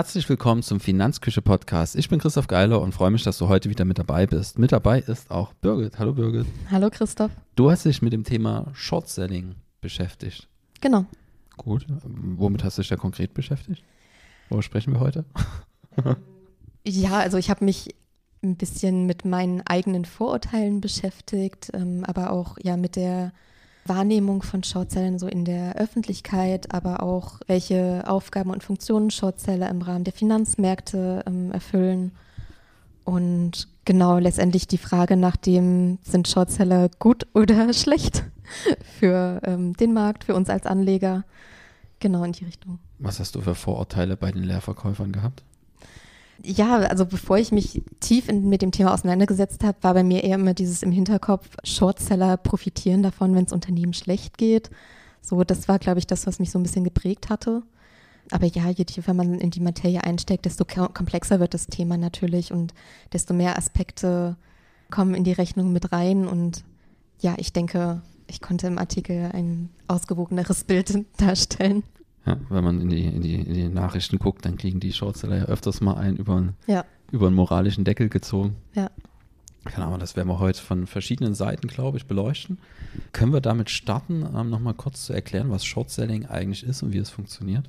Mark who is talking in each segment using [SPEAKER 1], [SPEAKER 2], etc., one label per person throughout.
[SPEAKER 1] Herzlich willkommen zum Finanzküche Podcast. Ich bin Christoph Geiler und freue mich, dass du heute wieder mit dabei bist. Mit dabei ist auch Birgit. Hallo Birgit.
[SPEAKER 2] Hallo Christoph.
[SPEAKER 1] Du hast dich mit dem Thema Short Selling beschäftigt.
[SPEAKER 2] Genau.
[SPEAKER 1] Gut. Womit hast du dich da konkret beschäftigt? Worüber sprechen wir heute?
[SPEAKER 2] ja, also ich habe mich ein bisschen mit meinen eigenen Vorurteilen beschäftigt, ähm, aber auch ja mit der Wahrnehmung von Shortzellen so in der Öffentlichkeit, aber auch welche Aufgaben und Funktionen Shortseller im Rahmen der Finanzmärkte ähm, erfüllen. Und genau letztendlich die Frage nach dem, sind Shortseller gut oder schlecht für ähm, den Markt, für uns als Anleger. Genau in die Richtung.
[SPEAKER 1] Was hast du für Vorurteile bei den Leerverkäufern gehabt?
[SPEAKER 2] Ja, also bevor ich mich tief in, mit dem Thema auseinandergesetzt habe, war bei mir eher immer dieses im Hinterkopf, Shortseller profitieren davon, wenn es Unternehmen schlecht geht. So, das war, glaube ich, das, was mich so ein bisschen geprägt hatte. Aber ja, je tiefer man in die Materie einsteckt, desto komplexer wird das Thema natürlich und desto mehr Aspekte kommen in die Rechnung mit rein. Und ja, ich denke, ich konnte im Artikel ein ausgewogeneres Bild darstellen.
[SPEAKER 1] Ja, wenn man in die, in, die, in die Nachrichten guckt, dann kriegen die Shortseller ja öfters mal einen über, einen, ja. über einen moralischen Deckel gezogen.
[SPEAKER 2] Ja.
[SPEAKER 1] Keine Ahnung, das werden wir heute von verschiedenen Seiten, glaube ich, beleuchten. Können wir damit starten, ähm, nochmal kurz zu erklären, was Shortselling eigentlich ist und wie es funktioniert?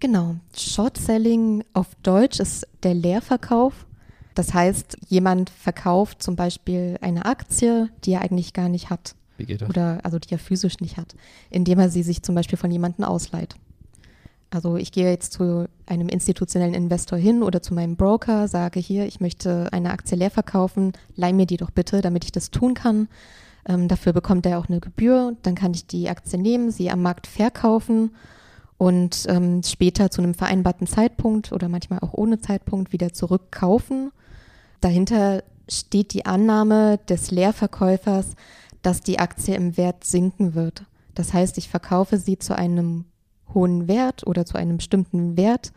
[SPEAKER 2] Genau. Shortselling auf Deutsch ist der Leerverkauf. Das heißt, jemand verkauft zum Beispiel eine Aktie, die er eigentlich gar nicht hat.
[SPEAKER 1] Wie geht das?
[SPEAKER 2] Oder also die er physisch nicht hat, indem er sie sich zum Beispiel von jemandem ausleiht. Also ich gehe jetzt zu einem institutionellen Investor hin oder zu meinem Broker, sage hier, ich möchte eine Aktie leer verkaufen, leih mir die doch bitte, damit ich das tun kann. Ähm, dafür bekommt er auch eine Gebühr, dann kann ich die Aktie nehmen, sie am Markt verkaufen und ähm, später zu einem vereinbarten Zeitpunkt oder manchmal auch ohne Zeitpunkt wieder zurückkaufen. Dahinter steht die Annahme des Leerverkäufers, dass die Aktie im Wert sinken wird. Das heißt, ich verkaufe sie zu einem hohen Wert oder zu einem bestimmten Wert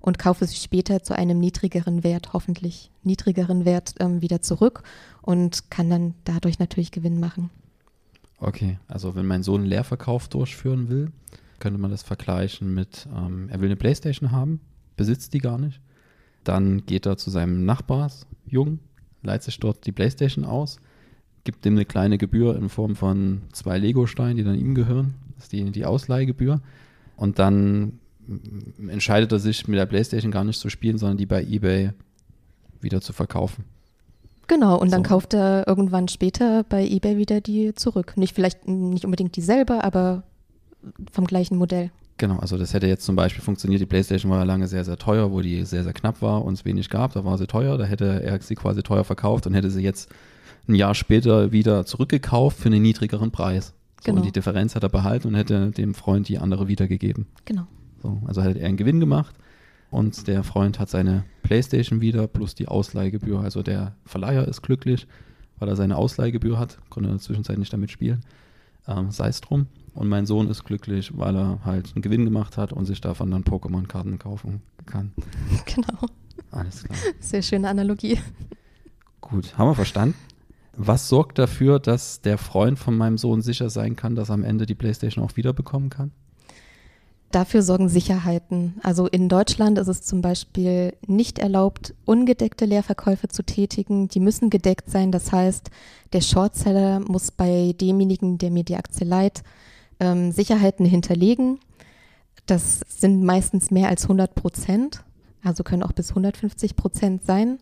[SPEAKER 2] und kaufe sie später zu einem niedrigeren Wert, hoffentlich niedrigeren Wert ähm, wieder zurück und kann dann dadurch natürlich Gewinn machen.
[SPEAKER 1] Okay, also wenn mein Sohn einen Leerverkauf durchführen will, könnte man das vergleichen mit, ähm, er will eine Playstation haben, besitzt die gar nicht. Dann geht er zu seinem Nachbarsjungen, leiht sich dort die Playstation aus gibt dem eine kleine Gebühr in Form von zwei Lego-Steinen, die dann ihm gehören. Das ist die, die Ausleihgebühr. Und dann entscheidet er sich, mit der Playstation gar nicht zu spielen, sondern die bei eBay wieder zu verkaufen.
[SPEAKER 2] Genau, und dann kauft er irgendwann später bei eBay wieder die zurück. Nicht vielleicht nicht unbedingt dieselbe, aber vom gleichen Modell.
[SPEAKER 1] Genau, also das hätte jetzt zum Beispiel funktioniert, die Playstation war ja lange sehr, sehr teuer, wo die sehr, sehr knapp war und es wenig gab, da war sie teuer, da hätte er sie quasi teuer verkauft und hätte sie jetzt ein Jahr später wieder zurückgekauft für einen niedrigeren Preis. So, genau. Und die Differenz hat er behalten und hätte dem Freund die andere wiedergegeben.
[SPEAKER 2] Genau.
[SPEAKER 1] So, also hat er einen Gewinn gemacht und der Freund hat seine Playstation wieder plus die Ausleihgebühr. Also der Verleiher ist glücklich, weil er seine Ausleihgebühr hat, konnte in der Zwischenzeit nicht damit spielen. Ähm, Sei es drum. Und mein Sohn ist glücklich, weil er halt einen Gewinn gemacht hat und sich davon dann Pokémon-Karten kaufen kann.
[SPEAKER 2] Genau.
[SPEAKER 1] Alles klar.
[SPEAKER 2] Sehr schöne Analogie.
[SPEAKER 1] Gut, haben wir verstanden. Was sorgt dafür, dass der Freund von meinem Sohn sicher sein kann, dass er am Ende die PlayStation auch wiederbekommen kann?
[SPEAKER 2] Dafür sorgen Sicherheiten. Also in Deutschland ist es zum Beispiel nicht erlaubt, ungedeckte Leerverkäufe zu tätigen. Die müssen gedeckt sein. Das heißt, der Shortseller muss bei demjenigen, der mir die Aktie leiht, ähm, Sicherheiten hinterlegen. Das sind meistens mehr als 100 Prozent, also können auch bis 150 Prozent sein.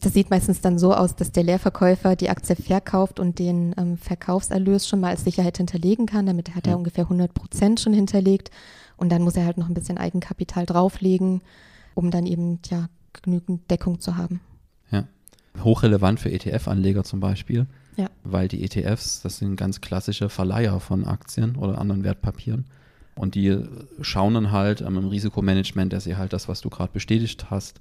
[SPEAKER 2] Das sieht meistens dann so aus, dass der Leerverkäufer die Aktie verkauft und den ähm, Verkaufserlös schon mal als Sicherheit hinterlegen kann. Damit hat er ja. ungefähr 100 Prozent schon hinterlegt. Und dann muss er halt noch ein bisschen Eigenkapital drauflegen, um dann eben ja genügend Deckung zu haben.
[SPEAKER 1] Ja. Hochrelevant für ETF-Anleger zum Beispiel.
[SPEAKER 2] Ja.
[SPEAKER 1] Weil die ETFs, das sind ganz klassische Verleiher von Aktien oder anderen Wertpapieren. Und die schauen dann halt ähm, im Risikomanagement, dass sie halt das, was du gerade bestätigt hast,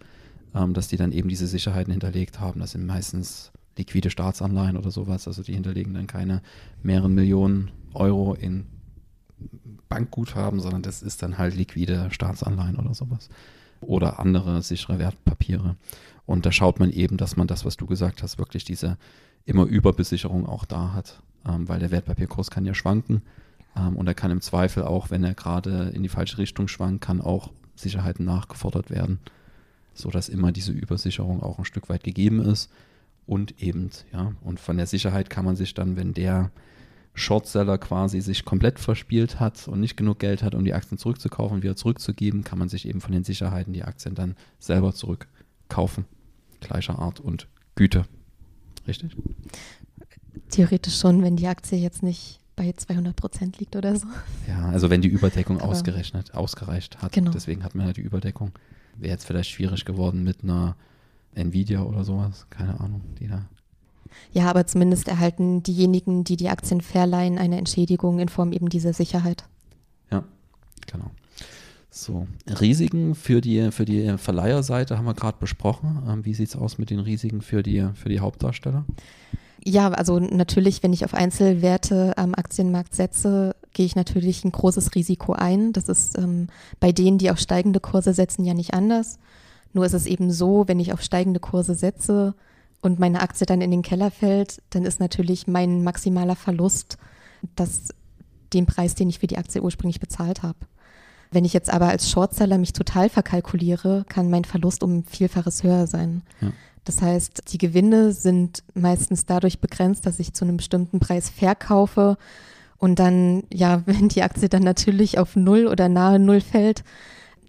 [SPEAKER 1] ähm, dass die dann eben diese Sicherheiten hinterlegt haben. Das sind meistens liquide Staatsanleihen oder sowas. Also die hinterlegen dann keine mehreren Millionen Euro in Bankguthaben, sondern das ist dann halt liquide Staatsanleihen oder sowas. Oder andere sichere Wertpapiere. Und da schaut man eben, dass man das, was du gesagt hast, wirklich diese immer Überbesicherung auch da hat. Ähm, weil der Wertpapierkurs kann ja schwanken. Ähm, und er kann im Zweifel auch, wenn er gerade in die falsche Richtung schwankt, kann auch Sicherheiten nachgefordert werden, sodass immer diese Übersicherung auch ein Stück weit gegeben ist. Und eben, ja, und von der Sicherheit kann man sich dann, wenn der Shortseller quasi sich komplett verspielt hat und nicht genug Geld hat, um die Aktien zurückzukaufen, wieder zurückzugeben, kann man sich eben von den Sicherheiten die Aktien dann selber zurückkaufen. Gleicher Art und Güte. Richtig?
[SPEAKER 2] Theoretisch schon, wenn die Aktie jetzt nicht bei 200 Prozent liegt oder so.
[SPEAKER 1] Ja, also wenn die Überdeckung ausgerechnet, ausgereicht hat.
[SPEAKER 2] Genau.
[SPEAKER 1] Deswegen hat man ja die Überdeckung. Wäre jetzt vielleicht schwierig geworden mit einer Nvidia oder sowas. Keine Ahnung, die da.
[SPEAKER 2] Ja, aber zumindest erhalten diejenigen, die die Aktien verleihen, eine Entschädigung in Form eben dieser Sicherheit.
[SPEAKER 1] Ja, genau. So, Risiken für die, für die Verleiherseite haben wir gerade besprochen. Ähm, wie sieht es aus mit den Risiken für die, für die Hauptdarsteller?
[SPEAKER 2] Ja, also natürlich, wenn ich auf Einzelwerte am Aktienmarkt setze, gehe ich natürlich ein großes Risiko ein. Das ist ähm, bei denen, die auf steigende Kurse setzen, ja nicht anders. Nur ist es eben so, wenn ich auf steigende Kurse setze und meine Aktie dann in den Keller fällt, dann ist natürlich mein maximaler Verlust das, den Preis, den ich für die Aktie ursprünglich bezahlt habe. Wenn ich jetzt aber als Shortseller mich total verkalkuliere, kann mein Verlust um Vielfaches höher sein. Ja. Das heißt, die Gewinne sind meistens dadurch begrenzt, dass ich zu einem bestimmten Preis verkaufe und dann, ja, wenn die Aktie dann natürlich auf Null oder nahe Null fällt,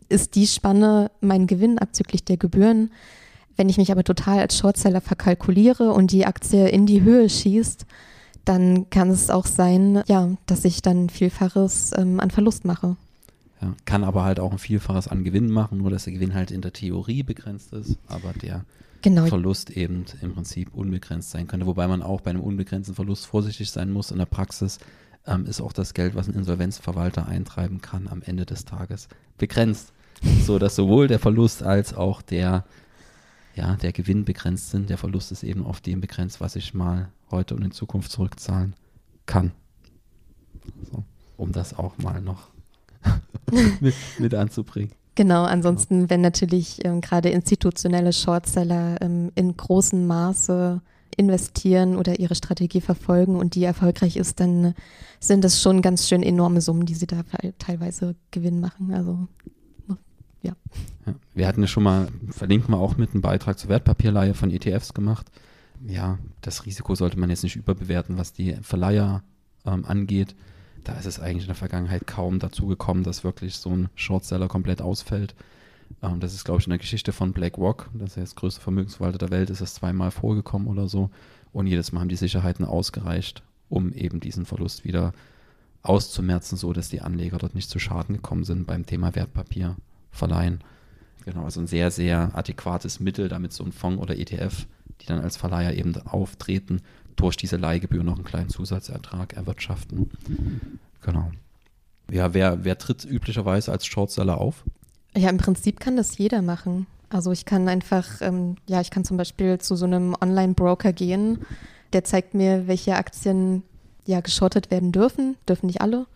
[SPEAKER 2] ist die Spanne mein Gewinn abzüglich der Gebühren. Wenn ich mich aber total als Shortseller verkalkuliere und die Aktie in die Höhe schießt, dann kann es auch sein, ja, dass ich dann Vielfaches ähm, an Verlust mache.
[SPEAKER 1] Ja, kann aber halt auch ein Vielfaches an Gewinn machen, nur dass der Gewinn halt in der Theorie begrenzt ist, aber der genau. Verlust eben im Prinzip unbegrenzt sein könnte. Wobei man auch bei einem unbegrenzten Verlust vorsichtig sein muss. In der Praxis ähm, ist auch das Geld, was ein Insolvenzverwalter eintreiben kann, am Ende des Tages begrenzt. so dass sowohl der Verlust als auch der, ja, der Gewinn begrenzt sind. Der Verlust ist eben auf dem begrenzt, was ich mal heute und in Zukunft zurückzahlen kann. So, um das auch mal noch mit, mit anzubringen.
[SPEAKER 2] Genau, ansonsten, wenn natürlich ähm, gerade institutionelle Shortseller ähm, in großem Maße investieren oder ihre Strategie verfolgen und die erfolgreich ist, dann sind das schon ganz schön enorme Summen, die sie da teilweise Gewinn machen. Also ja.
[SPEAKER 1] ja. Wir hatten ja schon mal, verlinken wir auch mit einem Beitrag zur Wertpapierleihe von ETFs gemacht. Ja, das Risiko sollte man jetzt nicht überbewerten, was die Verleiher ähm, angeht da ist es eigentlich in der Vergangenheit kaum dazu gekommen, dass wirklich so ein Shortseller komplett ausfällt. Ähm, das ist, glaube ich, in der Geschichte von BlackRock, das ist das größte Vermögensverwalter der Welt, ist es zweimal vorgekommen oder so. Und jedes Mal haben die Sicherheiten ausgereicht, um eben diesen Verlust wieder auszumerzen, so dass die Anleger dort nicht zu Schaden gekommen sind beim Thema Wertpapier verleihen. Genau, also ein sehr, sehr adäquates Mittel, damit so ein Fonds oder ETF, die dann als Verleiher eben auftreten, durch diese Leihgebühr noch einen kleinen Zusatzertrag erwirtschaften. Genau. Ja, wer, wer tritt üblicherweise als Shortseller auf?
[SPEAKER 2] Ja, im Prinzip kann das jeder machen. Also ich kann einfach, ähm, ja, ich kann zum Beispiel zu so einem Online-Broker gehen, der zeigt mir, welche Aktien ja geschortet werden dürfen, dürfen nicht alle.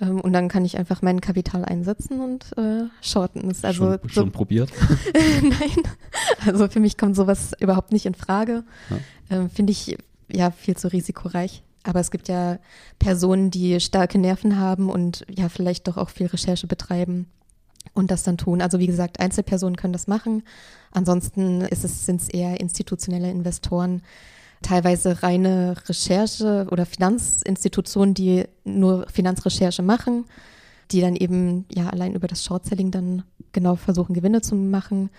[SPEAKER 2] Ähm, und dann kann ich einfach mein Kapital einsetzen und äh, shorten.
[SPEAKER 1] Ist also schon, schon probiert?
[SPEAKER 2] Nein, also für mich kommt sowas überhaupt nicht in Frage. Ja. Ähm, Finde ich ja viel zu risikoreich. Aber es gibt ja Personen, die starke Nerven haben und ja vielleicht doch auch viel Recherche betreiben und das dann tun. Also wie gesagt, Einzelpersonen können das machen. Ansonsten sind es eher institutionelle Investoren, teilweise reine Recherche oder Finanzinstitutionen, die nur Finanzrecherche machen, die dann eben ja allein über das Shortselling dann genau versuchen, Gewinne zu machen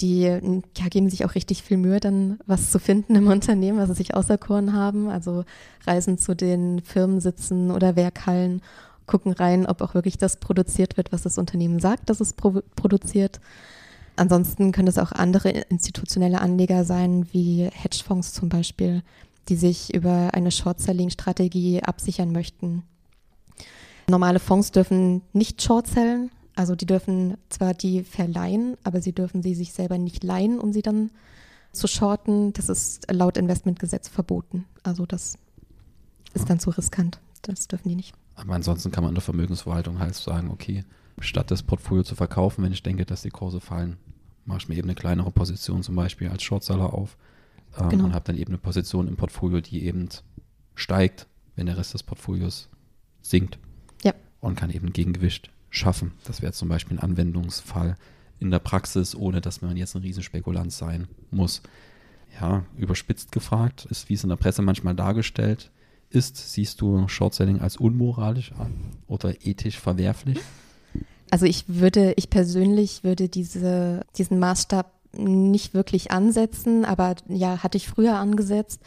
[SPEAKER 2] die ja, geben sich auch richtig viel Mühe, dann was zu finden im Unternehmen, was sie sich auserkoren haben. Also reisen zu den Firmensitzen oder Werkhallen, gucken rein, ob auch wirklich das produziert wird, was das Unternehmen sagt, dass es pro produziert. Ansonsten können es auch andere institutionelle Anleger sein, wie Hedgefonds zum Beispiel, die sich über eine Short-Selling-Strategie absichern möchten. Normale Fonds dürfen nicht short-sellen, also die dürfen zwar die verleihen, aber sie dürfen sie sich selber nicht leihen, um sie dann zu shorten. Das ist laut Investmentgesetz verboten. Also das ist dann zu riskant. Das dürfen die nicht.
[SPEAKER 1] Aber ansonsten kann man in der Vermögensverwaltung halt sagen, okay, statt das Portfolio zu verkaufen, wenn ich denke, dass die Kurse fallen, mache ich mir eben eine kleinere Position zum Beispiel als Shortseller auf ähm, genau. und habe dann eben eine Position im Portfolio, die eben steigt, wenn der Rest des Portfolios sinkt.
[SPEAKER 2] Ja.
[SPEAKER 1] Und kann eben Gegengewicht schaffen. Das wäre zum Beispiel ein Anwendungsfall in der Praxis, ohne dass man jetzt ein Riesenspekulant sein muss. Ja, überspitzt gefragt, ist wie es in der Presse manchmal dargestellt ist, siehst du Short-Selling als unmoralisch an oder ethisch verwerflich?
[SPEAKER 2] Also ich würde, ich persönlich würde diese, diesen Maßstab nicht wirklich ansetzen, aber ja, hatte ich früher angesetzt.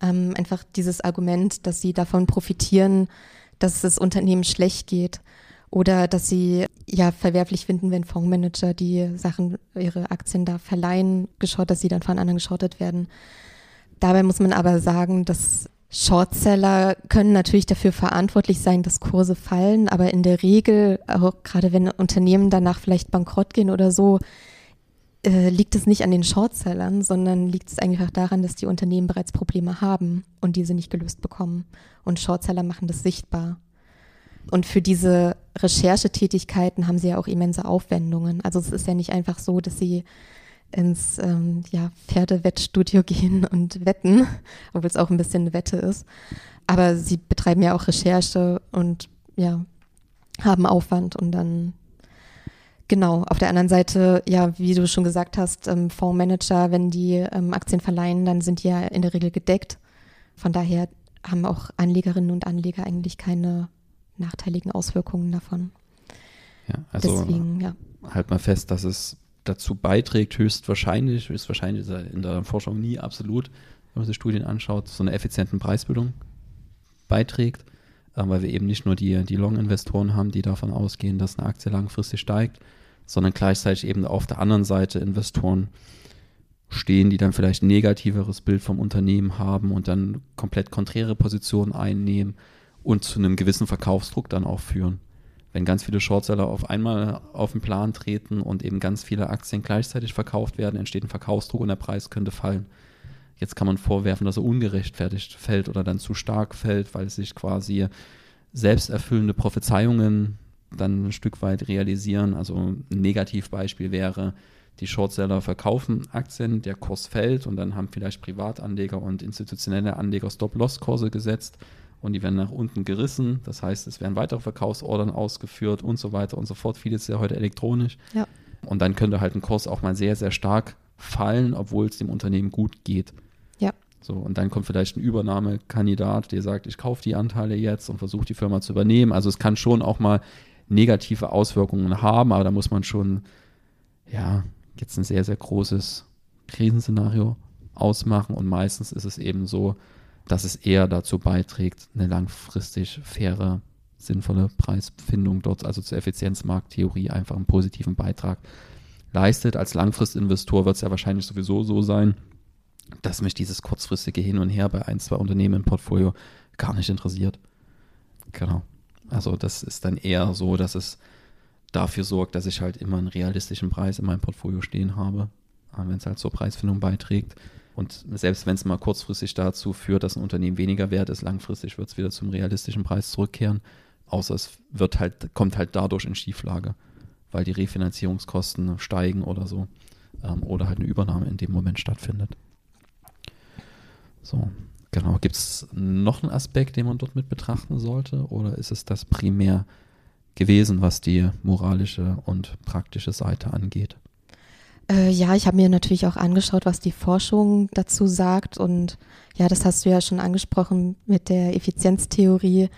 [SPEAKER 2] Ähm, einfach dieses Argument, dass sie davon profitieren, dass es Unternehmen schlecht geht oder dass sie ja verwerflich finden, wenn Fondsmanager die Sachen, ihre Aktien da verleihen, geschaut, dass sie dann von anderen geschortet werden. Dabei muss man aber sagen, dass Shortseller können natürlich dafür verantwortlich sein, dass Kurse fallen, aber in der Regel, auch gerade wenn Unternehmen danach vielleicht bankrott gehen oder so, äh, liegt es nicht an den Shortsellern, sondern liegt es einfach daran, dass die Unternehmen bereits Probleme haben und diese nicht gelöst bekommen. Und Shortseller machen das sichtbar. Und für diese Recherchetätigkeiten haben sie ja auch immense Aufwendungen. Also es ist ja nicht einfach so, dass sie ins ähm, ja, Pferdewettstudio gehen und wetten, obwohl es auch ein bisschen eine Wette ist. Aber sie betreiben ja auch Recherche und ja, haben Aufwand und dann Genau, auf der anderen Seite, ja, wie du schon gesagt hast, ähm, Fondsmanager, wenn die ähm, Aktien verleihen, dann sind die ja in der Regel gedeckt. Von daher haben auch Anlegerinnen und Anleger eigentlich keine nachteiligen Auswirkungen davon.
[SPEAKER 1] Ja, also Deswegen, ja. halt mal fest, dass es dazu beiträgt, höchstwahrscheinlich, ist wahrscheinlich in der Forschung nie absolut, wenn man sich Studien anschaut, so eine effizienten Preisbildung beiträgt, äh, weil wir eben nicht nur die, die Long-Investoren haben, die davon ausgehen, dass eine Aktie langfristig steigt, sondern gleichzeitig eben auf der anderen Seite Investoren stehen, die dann vielleicht ein negativeres Bild vom Unternehmen haben und dann komplett konträre Positionen einnehmen und zu einem gewissen Verkaufsdruck dann auch führen wenn ganz viele Shortseller auf einmal auf den Plan treten und eben ganz viele Aktien gleichzeitig verkauft werden, entsteht ein Verkaufsdruck und der Preis könnte fallen. Jetzt kann man vorwerfen, dass er ungerechtfertigt fällt oder dann zu stark fällt, weil sich quasi selbsterfüllende Prophezeiungen dann ein Stück weit realisieren. Also ein Negativbeispiel wäre, die Shortseller verkaufen Aktien, der Kurs fällt und dann haben vielleicht Privatanleger und institutionelle Anleger Stop-Loss-Kurse gesetzt und die werden nach unten gerissen. Das heißt, es werden weitere Verkaufsordern ausgeführt und so weiter und so fort. Vieles ist ja heute elektronisch. Ja. Und dann könnte halt ein Kurs auch mal sehr, sehr stark fallen, obwohl es dem Unternehmen gut geht.
[SPEAKER 2] Ja.
[SPEAKER 1] So, und dann kommt vielleicht ein Übernahmekandidat, der sagt, ich kaufe die Anteile jetzt und versuche die Firma zu übernehmen. Also es kann schon auch mal negative Auswirkungen haben, aber da muss man schon, ja, jetzt ein sehr, sehr großes Krisenszenario ausmachen. Und meistens ist es eben so, dass es eher dazu beiträgt, eine langfristig faire, sinnvolle Preisfindung dort, also zur Effizienzmarkttheorie, einfach einen positiven Beitrag leistet. Als Langfristinvestor wird es ja wahrscheinlich sowieso so sein, dass mich dieses kurzfristige Hin und Her bei ein, zwei Unternehmen im Portfolio gar nicht interessiert. Genau. Also das ist dann eher so, dass es dafür sorgt, dass ich halt immer einen realistischen Preis in meinem Portfolio stehen habe, wenn es halt zur Preisfindung beiträgt. Und selbst wenn es mal kurzfristig dazu führt, dass ein Unternehmen weniger wert ist, langfristig wird es wieder zum realistischen Preis zurückkehren. Außer es wird halt, kommt halt dadurch in Schieflage, weil die Refinanzierungskosten steigen oder so. Ähm, oder halt eine Übernahme in dem Moment stattfindet. So, genau. Gibt es noch einen Aspekt, den man dort mit betrachten sollte? Oder ist es das primär gewesen, was die moralische und praktische Seite angeht?
[SPEAKER 2] Äh, ja, ich habe mir natürlich auch angeschaut, was die Forschung dazu sagt. Und ja, das hast du ja schon angesprochen mit der Effizienztheorie,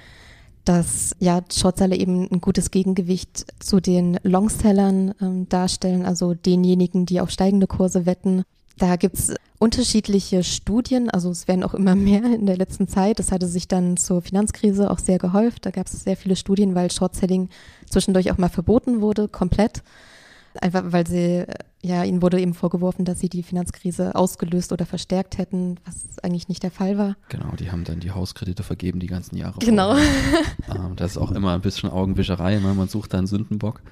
[SPEAKER 2] dass ja Shortseller eben ein gutes Gegengewicht zu den Longsellern ähm, darstellen, also denjenigen, die auf steigende Kurse wetten. Da gibt's unterschiedliche Studien, also es werden auch immer mehr in der letzten Zeit. Das hatte sich dann zur Finanzkrise auch sehr gehäuft. Da gab es sehr viele Studien, weil Shortselling zwischendurch auch mal verboten wurde, komplett. Einfach weil sie, ja, ihnen wurde eben vorgeworfen, dass sie die Finanzkrise ausgelöst oder verstärkt hätten, was eigentlich nicht der Fall war.
[SPEAKER 1] Genau, die haben dann die Hauskredite vergeben die ganzen Jahre.
[SPEAKER 2] Genau.
[SPEAKER 1] ähm, das ist auch immer ein bisschen Augenwischerei, ne? man sucht da einen Sündenbock.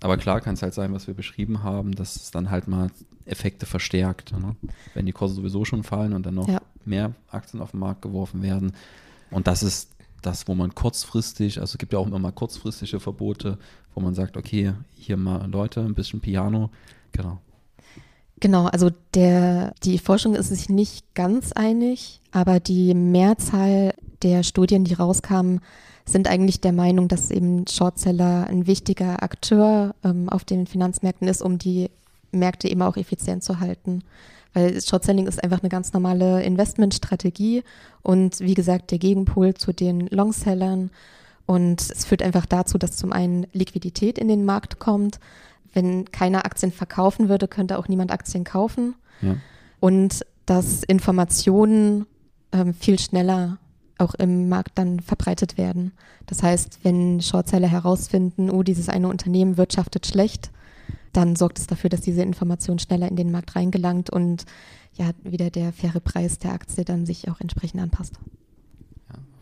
[SPEAKER 1] Aber klar kann es halt sein, was wir beschrieben haben, dass es dann halt mal Effekte verstärkt. Ne? Wenn die Kurse sowieso schon fallen und dann noch ja. mehr Aktien auf den Markt geworfen werden. Und das ist das, wo man kurzfristig, also es gibt ja auch immer mal kurzfristige Verbote, wo man sagt, okay, hier mal Leute, ein bisschen Piano, genau.
[SPEAKER 2] Genau, also der, die Forschung ist sich nicht ganz einig, aber die Mehrzahl der Studien, die rauskamen, sind eigentlich der Meinung, dass eben Shortseller ein wichtiger Akteur ähm, auf den Finanzmärkten ist, um die Märkte eben auch effizient zu halten. Weil Shortselling ist einfach eine ganz normale Investmentstrategie und wie gesagt der Gegenpol zu den Longsellern. Und es führt einfach dazu, dass zum einen Liquidität in den Markt kommt. Wenn keiner Aktien verkaufen würde, könnte auch niemand Aktien kaufen. Ja. Und dass Informationen ähm, viel schneller auch im Markt dann verbreitet werden. Das heißt, wenn Shortseller herausfinden, oh, dieses eine Unternehmen wirtschaftet schlecht, dann sorgt es dafür, dass diese Information schneller in den Markt reingelangt und ja, wieder der faire Preis der Aktie dann sich auch entsprechend anpasst.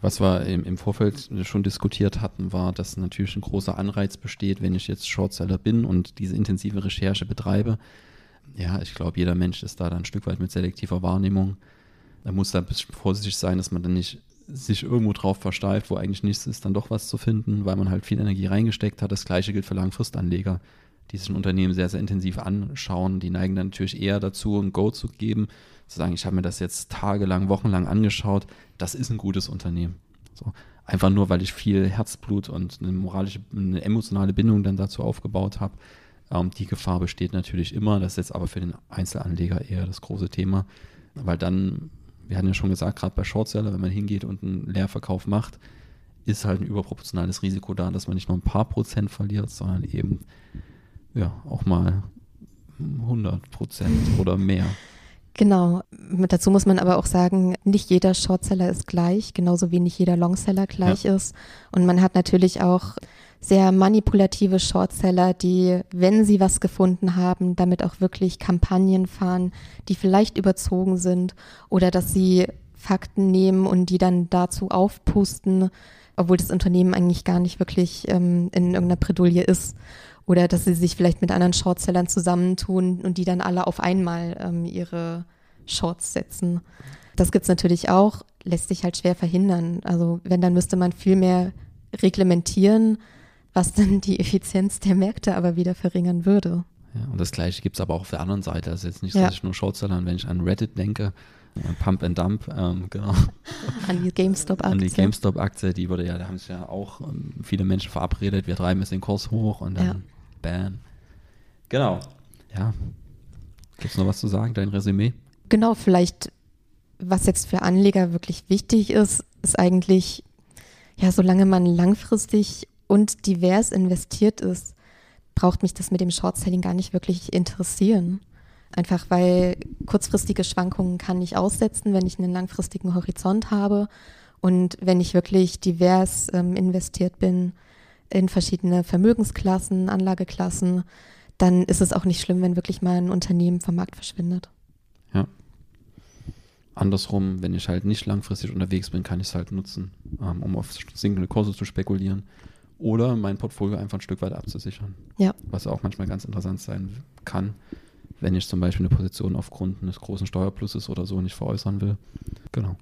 [SPEAKER 1] Was wir im, im, Vorfeld schon diskutiert hatten, war, dass natürlich ein großer Anreiz besteht, wenn ich jetzt Shortseller bin und diese intensive Recherche betreibe. Ja, ich glaube, jeder Mensch ist da dann ein Stück weit mit selektiver Wahrnehmung. Da muss da ein bisschen vorsichtig sein, dass man dann nicht sich irgendwo drauf versteift, wo eigentlich nichts ist, dann doch was zu finden, weil man halt viel Energie reingesteckt hat. Das gleiche gilt für Langfristanleger die sich ein Unternehmen sehr, sehr intensiv anschauen, die neigen dann natürlich eher dazu, ein Go zu geben, zu sagen, ich habe mir das jetzt tagelang, wochenlang angeschaut, das ist ein gutes Unternehmen. So, einfach nur, weil ich viel Herzblut und eine moralische, eine emotionale Bindung dann dazu aufgebaut habe. Ähm, die Gefahr besteht natürlich immer, das ist jetzt aber für den Einzelanleger eher das große Thema, weil dann, wir hatten ja schon gesagt, gerade bei Shortseller, wenn man hingeht und einen Leerverkauf macht, ist halt ein überproportionales Risiko da, dass man nicht nur ein paar Prozent verliert, sondern eben ja auch mal 100 Prozent oder mehr.
[SPEAKER 2] Genau. Dazu muss man aber auch sagen, nicht jeder Shortseller ist gleich, genauso wie nicht jeder Longseller gleich ja. ist. Und man hat natürlich auch sehr manipulative Shortseller, die, wenn sie was gefunden haben, damit auch wirklich Kampagnen fahren, die vielleicht überzogen sind oder dass sie Fakten nehmen und die dann dazu aufpusten, obwohl das Unternehmen eigentlich gar nicht wirklich ähm, in irgendeiner Bredouille ist. Oder dass sie sich vielleicht mit anderen Shortsellern zusammentun und die dann alle auf einmal ähm, ihre Shorts setzen. Das gibt es natürlich auch, lässt sich halt schwer verhindern. Also wenn, dann müsste man viel mehr reglementieren, was dann die Effizienz der Märkte aber wieder verringern würde.
[SPEAKER 1] Ja, und das Gleiche gibt es aber auch auf der anderen Seite. Also jetzt nicht ja. dass ich nur Shortseller, wenn ich an Reddit denke, Pump and Dump, ähm, genau.
[SPEAKER 2] An die GameStop-Aktie.
[SPEAKER 1] An die GameStop-Aktie, die wurde ja, da haben sich ja auch ähm, viele Menschen verabredet, wir treiben jetzt den Kurs hoch und dann ja. Bam. Genau. Ja. Gibt es noch was zu sagen, dein Resümee?
[SPEAKER 2] Genau, vielleicht, was jetzt für Anleger wirklich wichtig ist, ist eigentlich, ja, solange man langfristig und divers investiert ist, braucht mich das mit dem Short-Selling gar nicht wirklich interessieren. Einfach weil kurzfristige Schwankungen kann ich aussetzen, wenn ich einen langfristigen Horizont habe. Und wenn ich wirklich divers ähm, investiert bin, in verschiedene Vermögensklassen, Anlageklassen, dann ist es auch nicht schlimm, wenn wirklich mal ein Unternehmen vom Markt verschwindet.
[SPEAKER 1] Ja. Andersrum, wenn ich halt nicht langfristig unterwegs bin, kann ich es halt nutzen, ähm, um auf sinkende Kurse zu spekulieren oder mein Portfolio einfach ein Stück weit abzusichern.
[SPEAKER 2] Ja.
[SPEAKER 1] Was auch manchmal ganz interessant sein kann, wenn ich zum Beispiel eine Position aufgrund eines großen Steuerplusses oder so nicht veräußern will. Genau.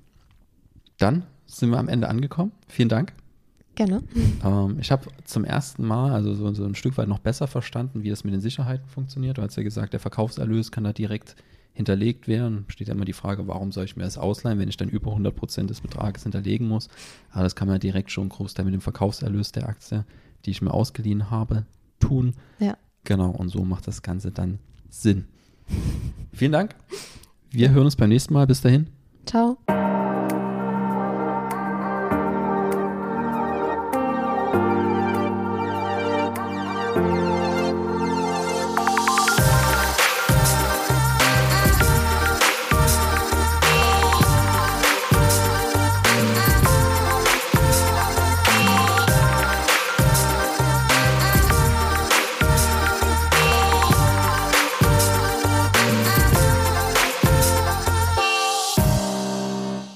[SPEAKER 1] Dann sind wir am Ende angekommen. Vielen Dank.
[SPEAKER 2] Gerne.
[SPEAKER 1] Ähm, ich habe zum ersten Mal, also so, so, ein Stück weit noch besser verstanden, wie das mit den Sicherheiten funktioniert. Du hast ja gesagt, der Verkaufserlös kann da direkt hinterlegt werden. Steht ja immer die Frage, warum soll ich mir das ausleihen, wenn ich dann über 100 Prozent des Betrages hinterlegen muss. Aber das kann man direkt schon Großteil mit dem Verkaufserlös der Aktie, die ich mir ausgeliehen habe, tun.
[SPEAKER 2] Ja.
[SPEAKER 1] Genau, und so macht das Ganze dann Sinn. Vielen Dank. Wir hören uns beim nächsten Mal. Bis dahin.
[SPEAKER 2] Ciao.